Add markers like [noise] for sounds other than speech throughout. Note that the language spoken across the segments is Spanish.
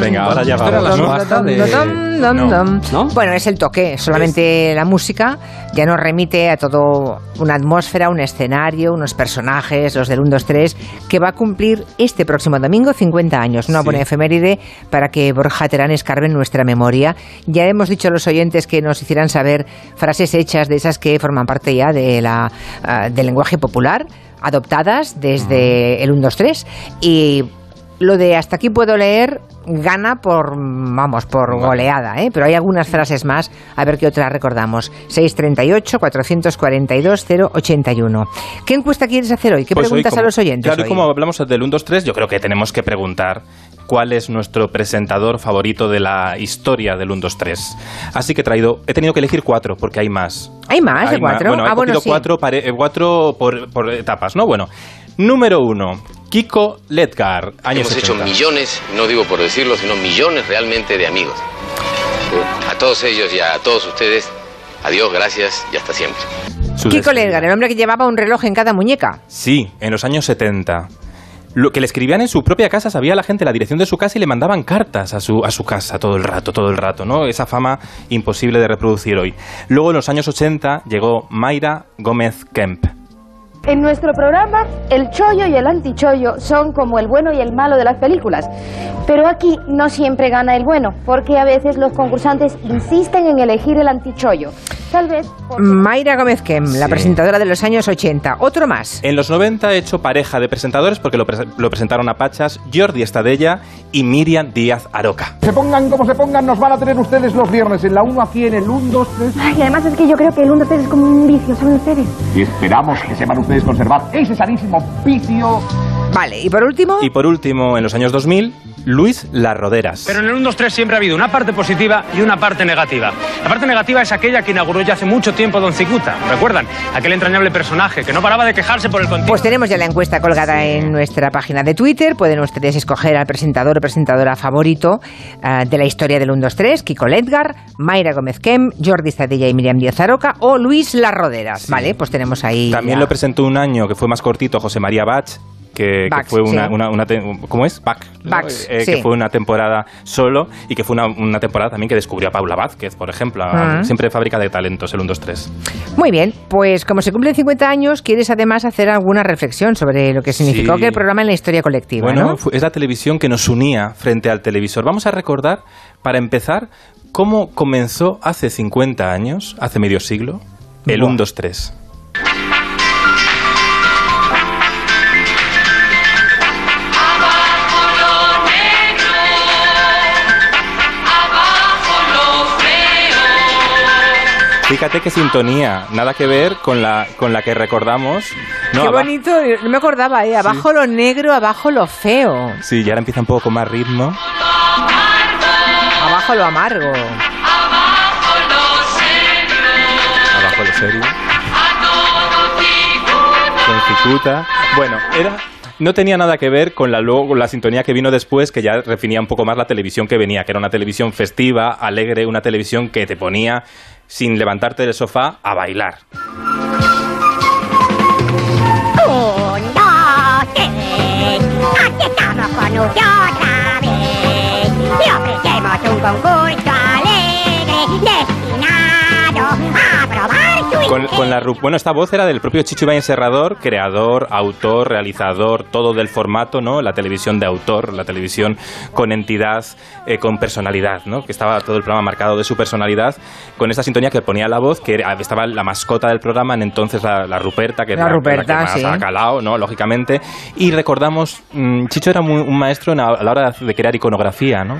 Venga, ahora ya vamos. ¿no? de- Dum, dum, No. dum. ¿No? Bueno, es el toque, solamente la música ya nos remite a todo una atmósfera, un escenario, unos personajes, los del 1, 2, 3, que va a cumplir este próximo domingo 50 años. Una Sí. buena efeméride para que Borja Terán escarbe en nuestra memoria. Ya hemos dicho a los oyentes que nos hicieran saber frases hechas de esas que forman parte ya de la, ah, del lenguaje popular, adoptadas desde el 1, 2, 3. Y lo de hasta aquí puedo leer gana por, vamos, por goleada, ¿eh? pero hay algunas frases más, a ver qué otras recordamos. 638-442-081. ¿Qué encuesta quieres hacer hoy? ¿Qué Pues hoy preguntas como- a los oyentes? Claro, y hoy? como hablamos del 1, 2, 3, yo creo que tenemos que preguntar cuál es nuestro presentador favorito de la historia del 1, 2, 3. Así que he traído, he tenido que elegir cuatro, porque hay más. ¿Hay más de Hay más. cuatro? Bueno, he ah, bueno, sí. cuatro, pare- eh, cuatro por, por etapas, ¿no? Bueno, número uno, Kiko Ledgar, años Hemos hecho 80. millones, no digo por decirlo, sino millones realmente de amigos. Eh, A todos ellos y a todos ustedes, adiós, gracias y hasta siempre. Su Kiko despedida. Ledgar, el hombre que llevaba un reloj en cada muñeca. Sí, en los años 70. Lo que le escribían en su propia casa, sabía la gente la dirección de su casa y le mandaban cartas a su, a su casa todo el rato, todo el rato, ¿no? Esa fama imposible de reproducir hoy. Luego, en los años 80, llegó Mayra Gómez Kemp. En nuestro programa, el chollo y el antichollo son como el bueno y el malo de las películas. Pero aquí no siempre gana el bueno, porque a veces los concursantes insisten en elegir el antichollo. Tal vez porque... Mayra Gómez Kem, la presentadora de los años 80. Otro más. En los 90 he hecho pareja de presentadores porque lo, pre- lo presentaron a Pachas, Jordi Estadella y Miriam Díaz Aroca. Se pongan como se pongan, nos van a tener ustedes los viernes en la 1 aquí en el 1, 2, 3. Ay, además es que yo creo que el 1 3 es como un vicio, ¿saben ustedes? Y esperamos que sepan ustedes conservar ese sanísimo vicio. Vale, y por último, Y por último, en los años 2000, Luis Las Roderas. Pero en el 1, 2, 3 siempre ha habido una parte positiva y una parte negativa. La parte negativa es aquella que inauguró ya hace mucho tiempo Don Cicuta. ¿Recuerdan? Aquel entrañable personaje que no paraba de quejarse por el continuo. Pues tenemos ya la encuesta colgada en nuestra página de Twitter. Pueden ustedes escoger al presentador o presentadora favorito ah, de la historia del 1, 2, 3, Kiko Ledgar, Mayra Gómez Kem, Jordi Zadella y Miriam Díaz Aroca o Luis Las Roderas. Vale, pues tenemos ahí. También ya. lo presentó un año que fue más cortito José María Bach, que, fue una, sí. una, una te- ¿cómo es? Eh, sí. que fue una temporada solo y que fue una, una temporada también que descubrió a Paula Vázquez, por ejemplo. Siempre fábrica de talentos, el 1, 2, 3. Muy bien, pues como se cumplen 50 años, quieres además hacer alguna reflexión sobre lo que significó Sí. que el programa en la historia colectiva, Bueno, es la televisión que nos unía frente al televisor. Vamos a recordar, para empezar, cómo comenzó hace 50 años, hace medio siglo, el Buah. 1, 2, 3. Fíjate qué sintonía, nada que ver con la, con la que recordamos. No, Qué bonito, no me acordaba, ¿eh? Abajo lo negro, abajo lo feo, Sí, ya ahora empieza un poco con más ritmo. abajo lo amargo. Abajo lo serio. Con cicuta. Bueno, era. No tenía nada que ver con la, luego, la sintonía que vino después, que ya definía un poco más la televisión que venía, que era una televisión festiva, alegre, una televisión que te ponía, sin levantarte del sofá, a bailar. Un. Le ofrecemos un concurso alegre destinado a Con, con la bueno, esta voz era del propio Chicho Ibañez Serrador, creador, autor, realizador, todo del formato, ¿no? La televisión de autor, la televisión con entidad, eh, con personalidad, ¿no? Que estaba todo el programa marcado de su personalidad, con esta sintonía que ponía la voz, que era- estaba la mascota del programa, en entonces la, la Ruperta, que La era Ruperta, la que más sí. ¿no? Lógicamente. Y recordamos, mm, Chicho era muy- un maestro en a, la hora de crear iconografía, ¿no?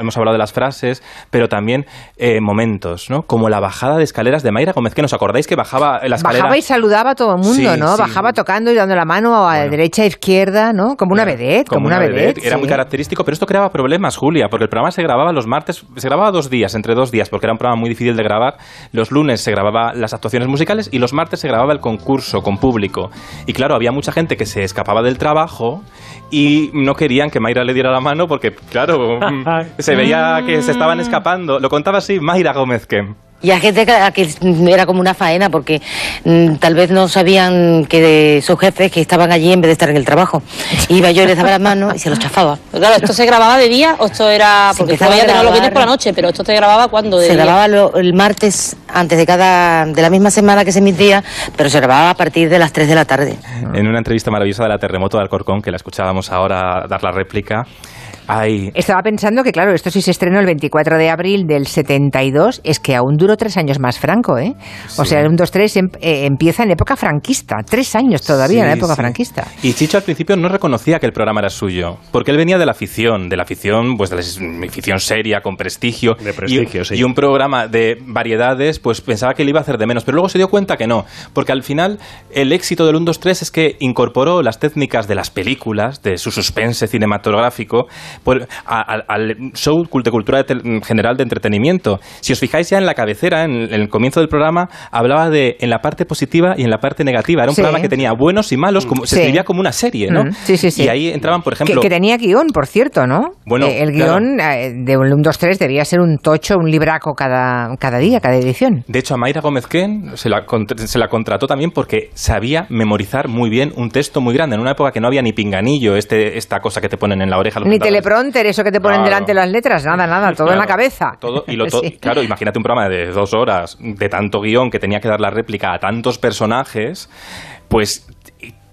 Hemos hablado de las frases, pero también eh, momentos, ¿no? Como la bajada de escaleras de Mayra Gómez, que nos acordáis que bajaba la escalera. Bajaba y saludaba a todo el mundo, Sí, ¿no? sí. Bajaba tocando y dando la mano a Bueno. derecha e izquierda, ¿no? Como una vedette, como, una, vedette. Era sí. muy característico, pero esto creaba problemas, Julia, porque el programa se grababa los martes, se grababa dos días, entre dos días, porque era un programa muy difícil de grabar. Los lunes se grababa las actuaciones musicales y los martes se grababa el concurso con público. Y claro, había mucha gente que se escapaba del trabajo y no querían que Mayra le diera la mano porque, claro, [laughs] mm, se veía que se estaban escapando. Lo contaba así Mayra Gómez Kem. Y a gente que, a que era como una faena porque mm, tal vez no sabían que sus jefes que estaban allí en vez de estar en el trabajo. Iba yo y les daba las manos y se los chafaba. Pero claro, ¿esto se grababa de día o esto era...? Se Porque empezaba todavía a tenemos los grabar. viernes por la noche, pero esto se grababa cuando de Se día? grababa lo- el martes antes de cada de la misma semana que se emitía, pero se grababa a partir de las 3 de la tarde. En una entrevista maravillosa de la Terremoto de Alcorcón, que la escuchábamos ahora dar la réplica, Estaba pensando que, claro, esto sí se estrenó el 24 de abril del 72, es que aún duró tres años más Franco, ¿eh? O sea, el 1, 2, 3 em- eh, empieza en época franquista, tres años todavía en la época sí. franquista. Y Chicho al principio no reconocía que el programa era suyo, porque él venía de la afición, de la afición, pues de la afición seria, con prestigio. De prestigio, y, sí. Y un programa de variedades, pues pensaba que le iba a hacer de menos, pero luego se dio cuenta que no, porque al final el éxito del 1, 2, 3 es que incorporó las técnicas de las películas, de su suspense cinematográfico, por- a- a- al show de cultura de tel- general de entretenimiento. Si os fijáis ya en la cabecera, en, en el comienzo del programa, hablaba de en la parte positiva y en la parte negativa. Era un Sí. programa que tenía buenos y malos, como, se escribía como una serie, ¿no? Mm, sí, sí, sí. Y ahí entraban, por Que, ejemplo... que tenía guion, por cierto, ¿no? Bueno, Eh, el guion eh, de un 1, 2, 3 debía ser un tocho, un libraco cada, cada día, cada edición. De hecho, a Mayra Gómez Ken se la, se la contrató también porque sabía memorizar muy bien un texto muy grande. En una época que no había ni pinganillo, este, esta cosa que te ponen en la oreja. los Ni. Teleprompter, eso que te ponen Claro. delante las letras, nada, nada, todo en la cabeza. Todo, y lo [laughs] to- Sí. Claro, imagínate un programa de dos horas, de tanto guion, que tenía que dar la réplica a tantos personajes, pues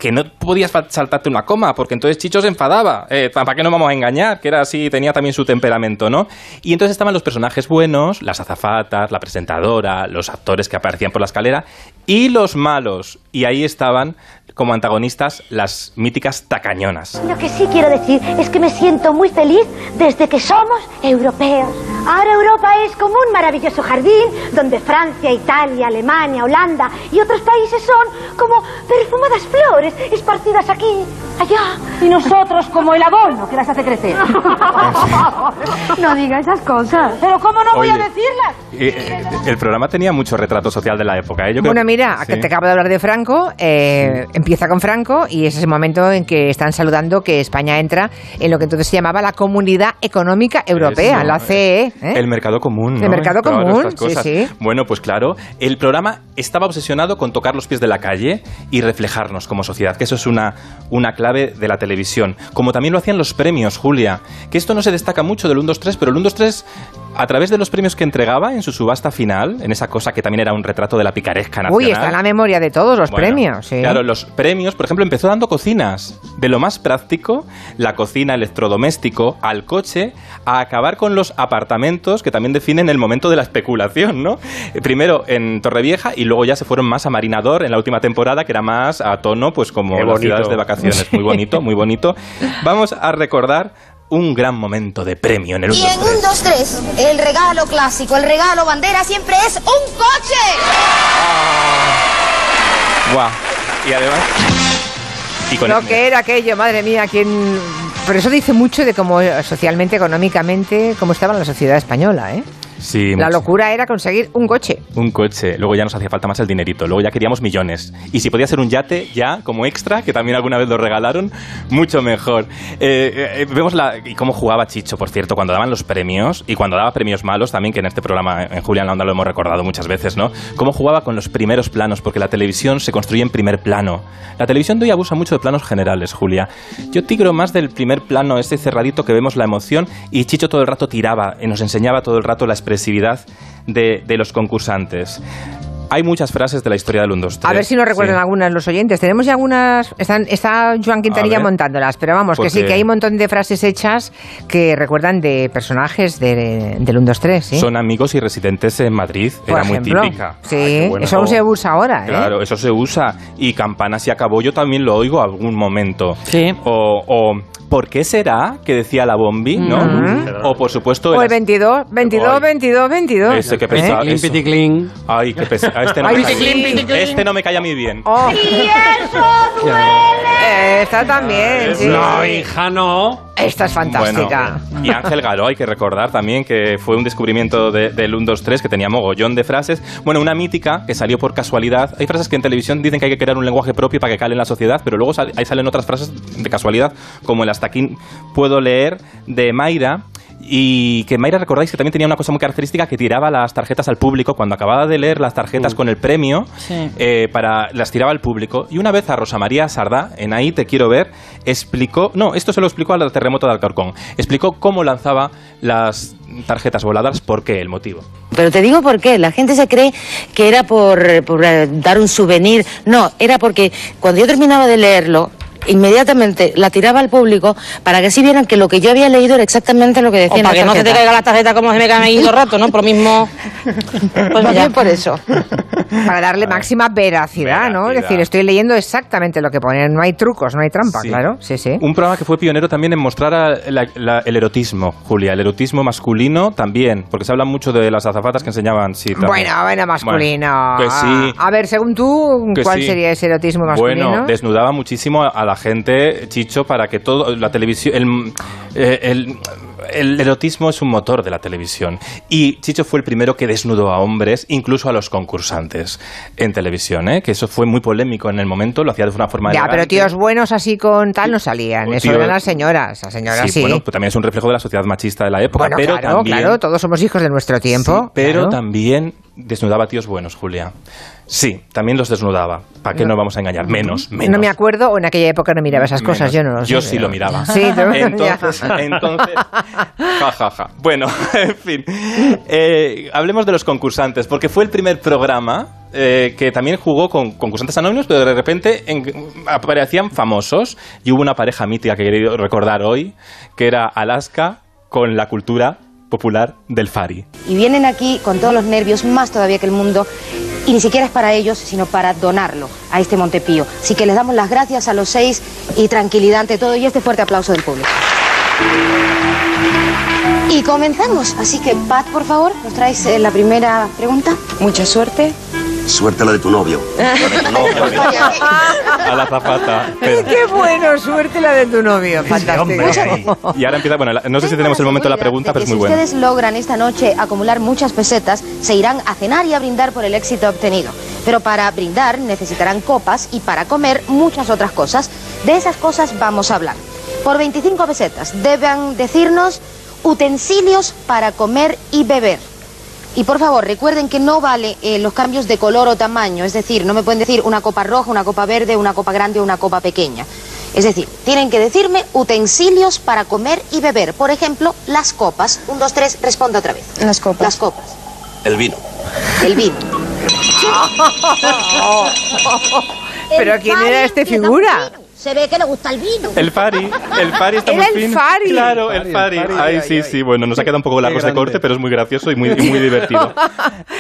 que no podías saltarte una coma, porque entonces Chicho se enfadaba. Eh, ¿Para qué nos vamos a engañar? Que era así, tenía también su temperamento, ¿no? Y entonces estaban los personajes buenos, las azafatas, la presentadora, los actores que aparecían por la escalera, y los malos. Y ahí estaban como antagonistas las míticas tacañonas. Lo que sí quiero decir es que me siento muy feliz desde que somos europeos. Ahora Europa es como un maravilloso jardín donde Francia, Italia, Alemania, Holanda y otros países son como perfumadas flores esparcidas aquí, allá. Y nosotros como el abono que las hace crecer. [laughs] no diga esas cosas. Pero ¿cómo no voy a decirlas? Eh, eh, el programa tenía mucho retrato social de la época. ¿eh? Yo creo- Bueno, mira, Sí. que te acabo de hablar de Franco, eh, empieza con Franco y es ese momento en que están saludando que España entra en lo que entonces se llamaba la Comunidad Económica Europea, Eso, la CE. ¿Eh? El mercado común. ¿no? El mercado Claro, común, estas cosas. sí, sí. Bueno, pues claro, el programa estaba obsesionado con tocar los pies de la calle y reflejarnos como sociedad, que eso es una, una clave de la televisión. Como también lo hacían los premios, Julia, que esto no se destaca mucho del 1, 2, 3, pero el 1, 2, 3, a través de los premios que entregaba en su subasta final, en esa cosa que también era un retrato de la picaresca nacional. Uy, está en la memoria de todos los Bueno, premios. sí. Claro, los premios, por ejemplo, empezó dando cocinas. De lo más práctico, la cocina electrodoméstico, al coche, a acabar con los apartamentos que también definen el momento de la especulación, ¿no? Eh, Primero en Torrevieja y luego ya se fueron más a Marinador en la última temporada, que era más a tono, pues como las ciudades de vacaciones. Muy bonito, muy bonito. [laughs] Vamos a recordar un gran momento de premio en el 1, Y en 1, 2, 3, el regalo clásico, el regalo bandera siempre es un coche. Guau. Y además... Y con Lo que era aquello, madre mía, quién... Pero eso dice mucho de cómo socialmente, económicamente, cómo estaba la sociedad española, ¿eh? Sí, La locura era conseguir un coche. Un coche, luego ya nos hacía falta más el dinerito, luego ya queríamos millones. Y si podía ser un yate ya como extra, que también alguna vez lo regalaron, mucho mejor. Eh, eh, vemos la, y cómo jugaba Chicho, por cierto, cuando daban los premios, y cuando daba premios malos también, que en este programa en Julián la Onda lo hemos recordado muchas veces, ¿no? Cómo jugaba con los primeros planos, porque la televisión se construye en primer plano. La televisión de hoy abusa mucho de planos generales, Julia. Yo tigro más del primer plano, ese cerradito que vemos la emoción, y Chicho todo el rato tiraba y nos enseñaba todo el rato la expresividad de, de los concursantes. Hay muchas frases de la historia del 1, 2, 3. A ver si nos recuerdan Sí. algunas los oyentes. Tenemos ya algunas. Están, está Joan Quintanilla montándolas, pero vamos, que sí, Porque- que hay un montón de frases hechas que recuerdan de personajes de, del 1, 2, 3. ¿sí? Son amigos y residentes en Madrid. Por Era ejemplo. muy típica. Sí, Ay, qué bueno. eso aún se usa ahora. ¿eh? Claro, eso se usa. Y campanas y acabó, yo también lo oigo algún momento. Sí. O, o ¿por qué será que decía la bombi? ¿no? Mm. O por supuesto. O el las- 22, 22, Ay. 22, 22. Ese que ¿Eh? piti, clean. Ay, qué pesado. Este no, Ay, me cae- sí. este no me cae a mí bien. Oh, Y eso [laughs] duele. eh, esta también, sí. No, hija, no. Esta es fantástica. Bueno, y Ángel Galo, hay que recordar también que fue un descubrimiento de- del 1, 2, 3 que tenía mogollón de frases. Bueno, una mítica que salió por casualidad. Hay frases que en televisión dicen que hay que crear un lenguaje propio para que cale en la sociedad, pero luego sal- ahí salen otras frases de casualidad, como el hasta aquí puedo leer de Mayra. Y que Mayra, recordáis que también tenía una cosa muy característica que tiraba las tarjetas al público cuando acababa de leer las tarjetas con el premio, Sí. eh, para, las tiraba al público. Y una vez a Rosa María Sardá, en Ahí te quiero ver, explicó, no, esto se lo explicó al terremoto de Alcorcón, explicó cómo lanzaba las tarjetas voladas, por qué, el motivo. Pero te digo por qué. La gente se cree que era por, por, eh, dar un souvenir. No, era porque cuando yo terminaba de leerlo, inmediatamente la tiraba al público para que así vieran que lo que yo había leído era exactamente lo que decía O en para la que no se te caiga la tarjeta como se me caen ahí todo el rato, ¿no? Por lo mismo. [laughs] Pues ya. bien por eso. Para darle máxima veracidad, ¿no? Es decir, estoy leyendo exactamente lo que pone. No hay trucos, no hay trampa, Sí. claro. Sí, sí. Un programa que fue pionero también en mostrar a la- la- el erotismo, Julia, el erotismo masculino también, porque se habla mucho de las azafatas que enseñaban, sí, también. Bueno, bueno, masculino. Bueno, que sí. A ver, según tú, ¿cuál sí. sería ese erotismo masculino? Bueno, desnudaba muchísimo a la gente, Chicho, para que todo la televisión, el, eh, el, el erotismo es un motor de la televisión. Y Chicho fue el primero que desnudó a hombres, incluso a los concursantes en televisión, ¿eh? que eso fue muy polémico en el momento, lo hacía de una forma ya, pero tíos buenos así con tal no salían. Eso Tío- eran las señoras. Las señoras sí. bueno, pues también es un reflejo de la sociedad machista de la época. Bueno, pero claro, también, claro, todos somos hijos de nuestro tiempo. Sí, pero claro. también desnudaba a tíos buenos, Julia. Sí, también los desnudaba. ¿Para qué No. nos vamos a engañar? Menos, menos. No me acuerdo, o en aquella época no miraba esas cosas, Menos. yo no lo sé. Yo sí lo miraba. Sí, [laughs] entonces, [laughs] entonces, ja. Bueno, [laughs] en fin, Eh, hablemos de los concursantes, porque fue el primer programa eh, que también jugó con concursantes anónimos, pero de repente en- aparecían famosos y hubo una pareja mítica que querido recordar hoy, que era Alaska con la cultura popular del Fari. Y vienen aquí con todos los nervios, más todavía que el mundo, y ni siquiera es para ellos, sino para donarlo a este Montepío. Así que les damos las gracias a los seis y tranquilidad ante todo y este fuerte aplauso del público. Y comenzamos, así que Pat, por favor, nos traes eh, la primera pregunta. Mucha suerte. Suerte [laughs] la de tu novio. A la zapata. Pero- Qué bueno, suerte la de tu novio. Fantástico. Y ahora empieza, bueno, la- no sé si tenemos el momento de la pregunta, pero es muy si bueno. ustedes logran esta noche acumular muchas pesetas, se irán a cenar y a brindar por el éxito obtenido. Pero para brindar necesitarán copas y para comer muchas otras cosas. De esas cosas vamos a hablar. Por 25 pesetas deben decirnos utensilios para comer y beber. Y por favor, recuerden que no vale eh, los cambios de color o tamaño, es decir, no me pueden decir una copa roja, una copa verde, una copa grande o una copa pequeña. Es decir, tienen que decirme utensilios para comer y beber. Por ejemplo, las copas. Un, dos, tres, responda otra vez. Las copas. Las copas. El vino. El vino. [laughs] Pero ¿quién era este figura? Se ve que le gusta el vino. El Fari, el Fari está muy el fino. Fari. Claro, el Fari. Ay, sí, sí, bueno, nos ha quedado un poco largo este corte, pero es muy gracioso y muy, y muy divertido. [laughs]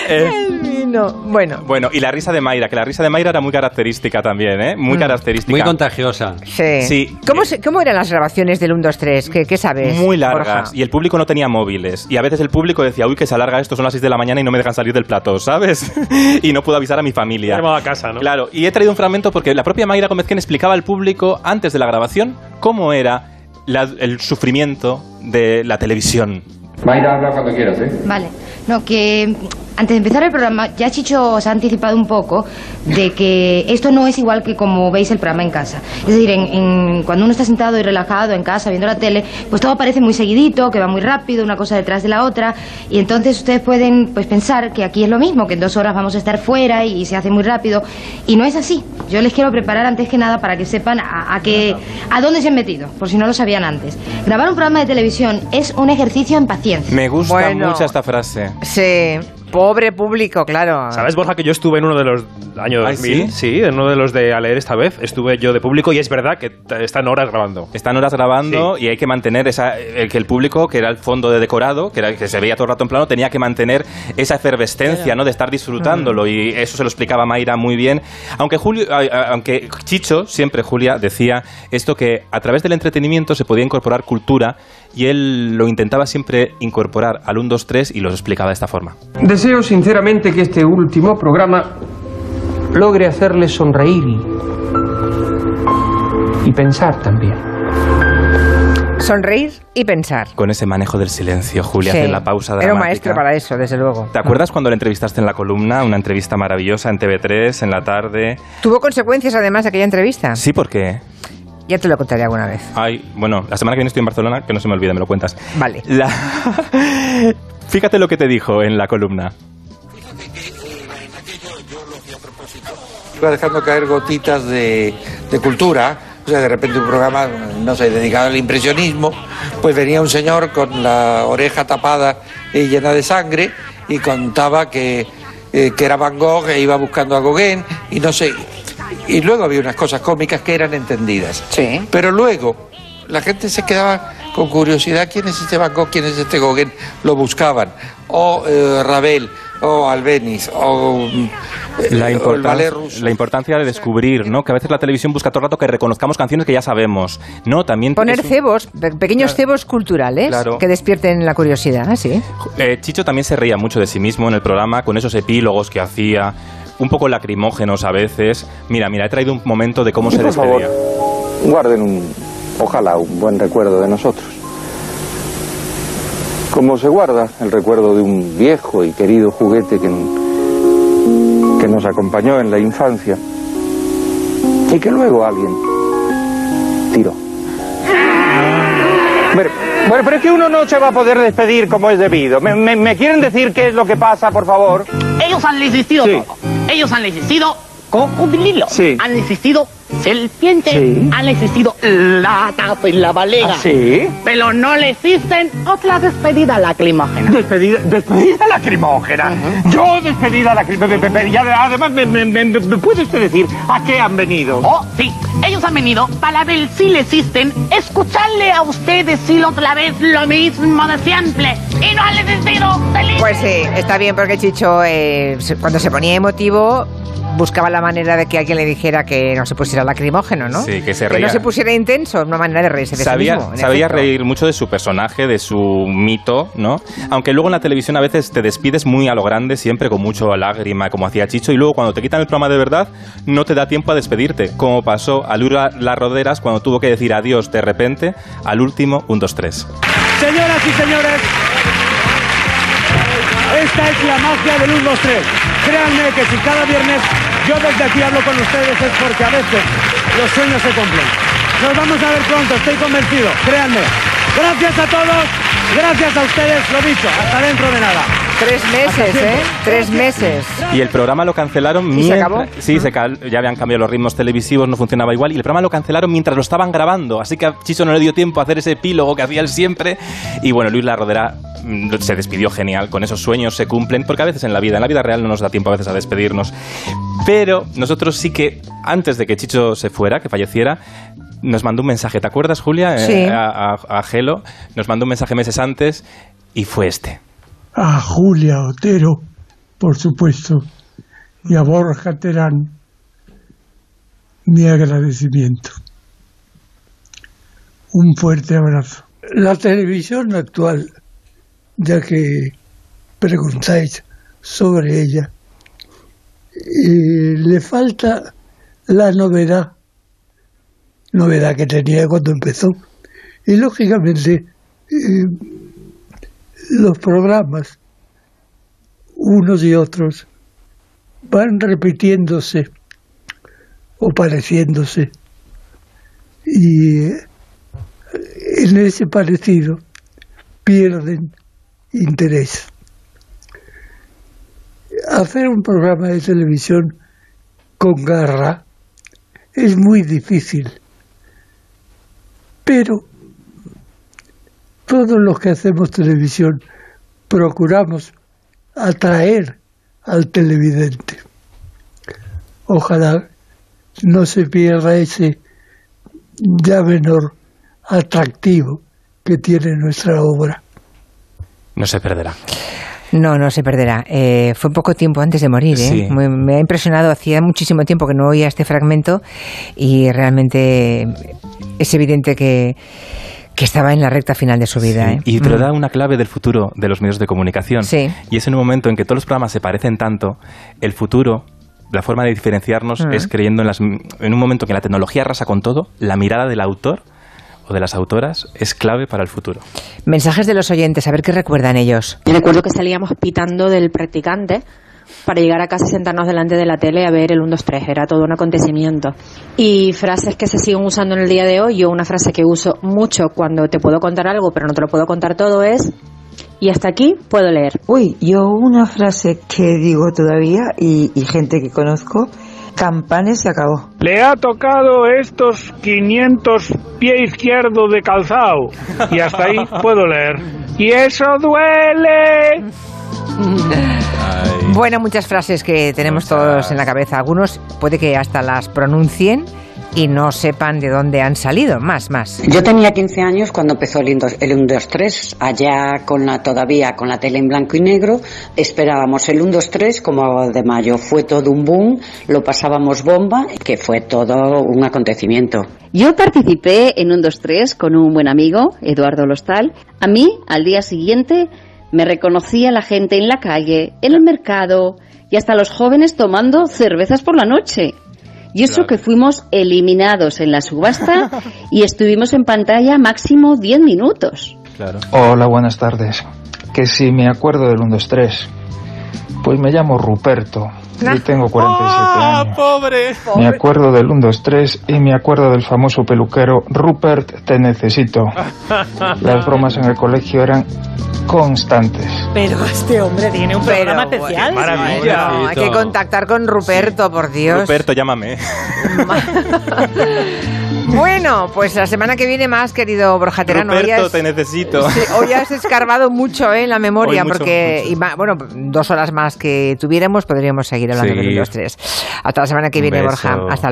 Eh, El vino. Bueno, bueno, y la risa de Mayra, que la risa de Mayra era muy característica también, ¿eh? Muy característica. Muy contagiosa. sí. Sí. ¿Cómo, se- ¿Cómo eran las grabaciones del 1, 2, 3? ¿Qué, qué sabes? Muy Borja? largas. Y el público no tenía móviles. Y a veces el público decía, uy, que se alarga esto, son las 6 de la mañana y no me dejan salir del plató, ¿sabes? [laughs] y no puedo avisar a mi familia. llamado a casa, ¿no? Claro, y he traído un fragmento porque la propia Mayra Gómez explicaba al público antes de la grabación cómo era la- el sufrimiento de la televisión. Mayra, habla cuando quieras, ¿eh? Vale. No, que antes de empezar el programa, ya Chicho os ha anticipado un poco de que esto no es igual que como veis el programa en casa. Es decir, en, en- cuando uno está sentado y relajado en casa viendo la tele, pues todo parece muy seguidito, que va muy rápido, una cosa detrás de la otra, y entonces ustedes pueden pues pensar que aquí es lo mismo, que en dos horas vamos a estar fuera y, se hace muy rápido, y no es así. Yo les quiero preparar antes que nada para que sepan a, a qué, a dónde se han metido, por si no lo sabían antes. Grabar un programa de televisión es un ejercicio en paciencia. Me gusta Bueno. mucho esta frase. Sí, pobre público, claro. ¿Sabes, Borja, que yo estuve en uno de los años ¿Ay, 2000? sí? en uno de los de a leer esta vez. Estuve yo de público y es verdad que están horas grabando. Están horas grabando y hay que mantener esa, el que el público, que era el fondo de decorado, que, era, que se veía todo el rato en plano, tenía que mantener esa efervescencia, ¿no? De estar disfrutándolo y eso se lo explicaba Mayra muy bien. Aunque Julio, aunque Chicho, siempre Julia, decía esto que a través del entretenimiento se podía incorporar cultura y él lo intentaba siempre incorporar al 1, 2, 3 y lo explicaba de esta forma. Deseo sinceramente que este último programa logre hacerle sonreír y, y pensar también. Sonreír y pensar. Con ese manejo del silencio, Julia, Sí. hacer la pausa Era un dramática. maestro para eso, desde luego. ¿Te acuerdas cuando le entrevistaste en la columna? Una entrevista maravillosa en TV3, en la tarde. ¿Tuvo consecuencias además aquella entrevista? Sí, porque Ya Ya te lo contaré alguna vez. Ay, bueno, la semana que viene estoy en Barcelona, que no se me olvide, me lo cuentas. Vale. La- [laughs] Fíjate lo que te dijo en la columna. iba dejando caer gotitas de, de cultura. O sea, de repente un programa, no sé, dedicado al impresionismo, pues venía un señor con la oreja tapada y llena de sangre y contaba que, eh, que era Van Gogh e iba buscando a Gauguin y no sé. Y luego había unas cosas cómicas que eran entendidas. Sí. Pero luego la gente se quedaba con curiosidad quién es este Van Gogh, quién es este Gauguin, lo buscaban. O eh, Ravel, o Albeniz, o, mm, La, o el importan- ballet ruso. la importancia de descubrir, ¿no? Que a veces la televisión busca todo el rato que reconozcamos canciones que ya sabemos. No, también... Poner un- cebos, pe- pequeños cebos culturales Claro. que despierten la curiosidad, sí. Eh, Chicho también se reía mucho de sí mismo en el programa con esos epílogos que hacía, un poco lacrimógenos a veces. Mira, mira, he traído un momento de cómo se por favor, despedía. guarden un, ojalá, un buen recuerdo de nosotros. Como se guarda el recuerdo de un viejo y querido juguete que, que nos acompañó en la infancia y que luego alguien tiró. Bueno, bueno, pero es que uno no se va a poder despedir como es debido. ¿Me, me- me quieren decir qué es lo que pasa, por favor? Ellos han existido Sí. todo. Ellos han existido cocodrilo. Sí. Han existido serpiente. Sí. Han existido la taza y la balega. ¿Ah, sí? Pero no le existen otra despedida lacrimógena. Despedida, despedida lacrimógena. Yo despedida lacrimógena. Y ade- además, me, me- me- me puede usted decir a qué han venido? Oh, sí. Ellos han venido para ver si le existen, escucharle a usted decir otra vez lo mismo de siempre. Y no han existido. feliz. Pues sí, está bien porque Chicho, eh, cuando se ponía emotivo, buscaba la manera de que alguien le dijera que no se pusiera lacrimógeno, ¿no? Sí, que se Que reía. no se pusiera intenso, una manera de reírse de sí Sabía, mismo, en sabía efecto. reír mucho de su personaje, de su mito, ¿no? Aunque luego en la televisión a veces te despides muy a lo grande, siempre con mucho lágrima, como hacía Chicho, y luego cuando te quitan el programa de verdad, no te da tiempo a despedirte, como pasó a Lura Las Roderas cuando tuvo que decir adiós de repente al último 1, 2, 3. Señoras y señores, esta es la magia del 1, 2, 3. Créanme que si cada viernes yo desde aquí hablo con ustedes es porque a veces los sueños se cumplen. Nos vamos a ver pronto, estoy convencido, créanme. Gracias a todos, gracias a ustedes, lo dicho, hasta dentro de nada. Tres meses, ¿eh? Tres meses. Y el programa lo cancelaron ¿Y se acabó? Sí, se ya habían cambiado los ritmos televisivos, no funcionaba igual. Y el programa lo cancelaron mientras lo estaban grabando. Así que a Chicho no le dio tiempo a hacer ese epílogo que hacía él siempre. Y bueno, Luis La Rodera mm, se despidió genial. Con esos sueños se cumplen. Porque a veces en la vida, en la vida real no nos da tiempo a veces a despedirnos. Pero nosotros sí que, antes de que Chicho se fuera, que falleciera, nos mandó un mensaje. ¿Te acuerdas, Julia? Eh, Sí. a, a- a Gelo. Nos mandó un mensaje meses antes y fue este. A Julia Otero, por supuesto, y a Borja Terán, mi agradecimiento. Un fuerte abrazo. La televisión actual, ya que preguntáis sobre ella, eh, le falta la novedad, novedad que tenía cuando empezó. Y lógicamente, eh, los programas, unos y otros, van repitiéndose o pareciéndose. Y eh, en ese parecido pierden interés. Hacer un programa de televisión con garra es muy difícil, pero todos los que hacemos televisión procuramos atraer al televidente. Ojalá no se pierda ese ya menor atractivo que tiene nuestra obra. No se perderá. No, no se perderá. Eh, fue poco tiempo antes de morir. ¿eh? Sí. Me ha impresionado. Hacía muchísimo tiempo que no oía este fragmento y realmente es evidente que, que estaba en la recta final de su vida. Sí, ¿eh? Y pero Mm. da una clave del futuro de los medios de comunicación. Sí. Y es en un momento en que todos los programas se parecen tanto, el futuro, la forma de diferenciarnos Mm. es creyendo en las en un momento en que la tecnología arrasa con todo, la mirada del autor o de las autoras es clave para el futuro. Mensajes de los oyentes, a ver qué recuerdan ellos. Yo recuerdo que salíamos pitando del practicante para llegar a casa y sentarnos delante de la tele a ver el 1, 2, 3. Era todo un acontecimiento. Y frases que se siguen usando en el día de hoy, yo una frase que uso mucho cuando te puedo contar algo, pero no te lo puedo contar todo es... Y hasta aquí puedo leer. Uy, yo una frase que digo todavía y, y gente que conozco, Campanes se acabó. Le ha tocado estos 500 pie izquierdo de calzado. Y hasta ahí puedo leer. Y eso duele. Bueno, muchas frases que tenemos todos en la cabeza. Algunos puede que hasta las pronuncien y no sepan de dónde han salido. Más, más. Yo tenía 15 años cuando empezó el 1, 2, 3, allá con la, todavía con la tele en blanco y negro, esperábamos el 1, 2, 3 como de mayo. Fue todo un boom, lo pasábamos bomba, que fue todo un acontecimiento. Yo participé en un 2, 3 con un buen amigo, Eduardo Lostal. A mí, al día siguiente, me reconocía la gente en la calle, en el mercado y hasta los jóvenes tomando cervezas por la noche. Y eso que fuimos eliminados en la subasta y estuvimos en pantalla máximo 10 minutos. Hola, buenas tardes. Que si me acuerdo del 1, 2, 3. Pues me llamo Ruperto. Y tengo 47 años. pobre! Me acuerdo del 1, 2, 3 y me acuerdo del famoso peluquero Rupert, te necesito. [laughs] Las bromas en el colegio eran constantes. Pero este hombre tiene un Pero, programa bueno, especial. maravilla. No, hay que contactar con Ruperto, por Dios. Ruperto, llámame. [laughs] [laughs] Bueno, pues la semana que viene más, querido Borja Terano. Hoy Ruperto, has- te necesito. Sí, hoy has escarbado mucho ¿eh? en la memoria, mucho, porque y va- bueno, dos horas más que tuviéramos podríamos seguir hablando Sí. de los tres. Hasta la semana que Un viene, beso. Borja. Hasta luego.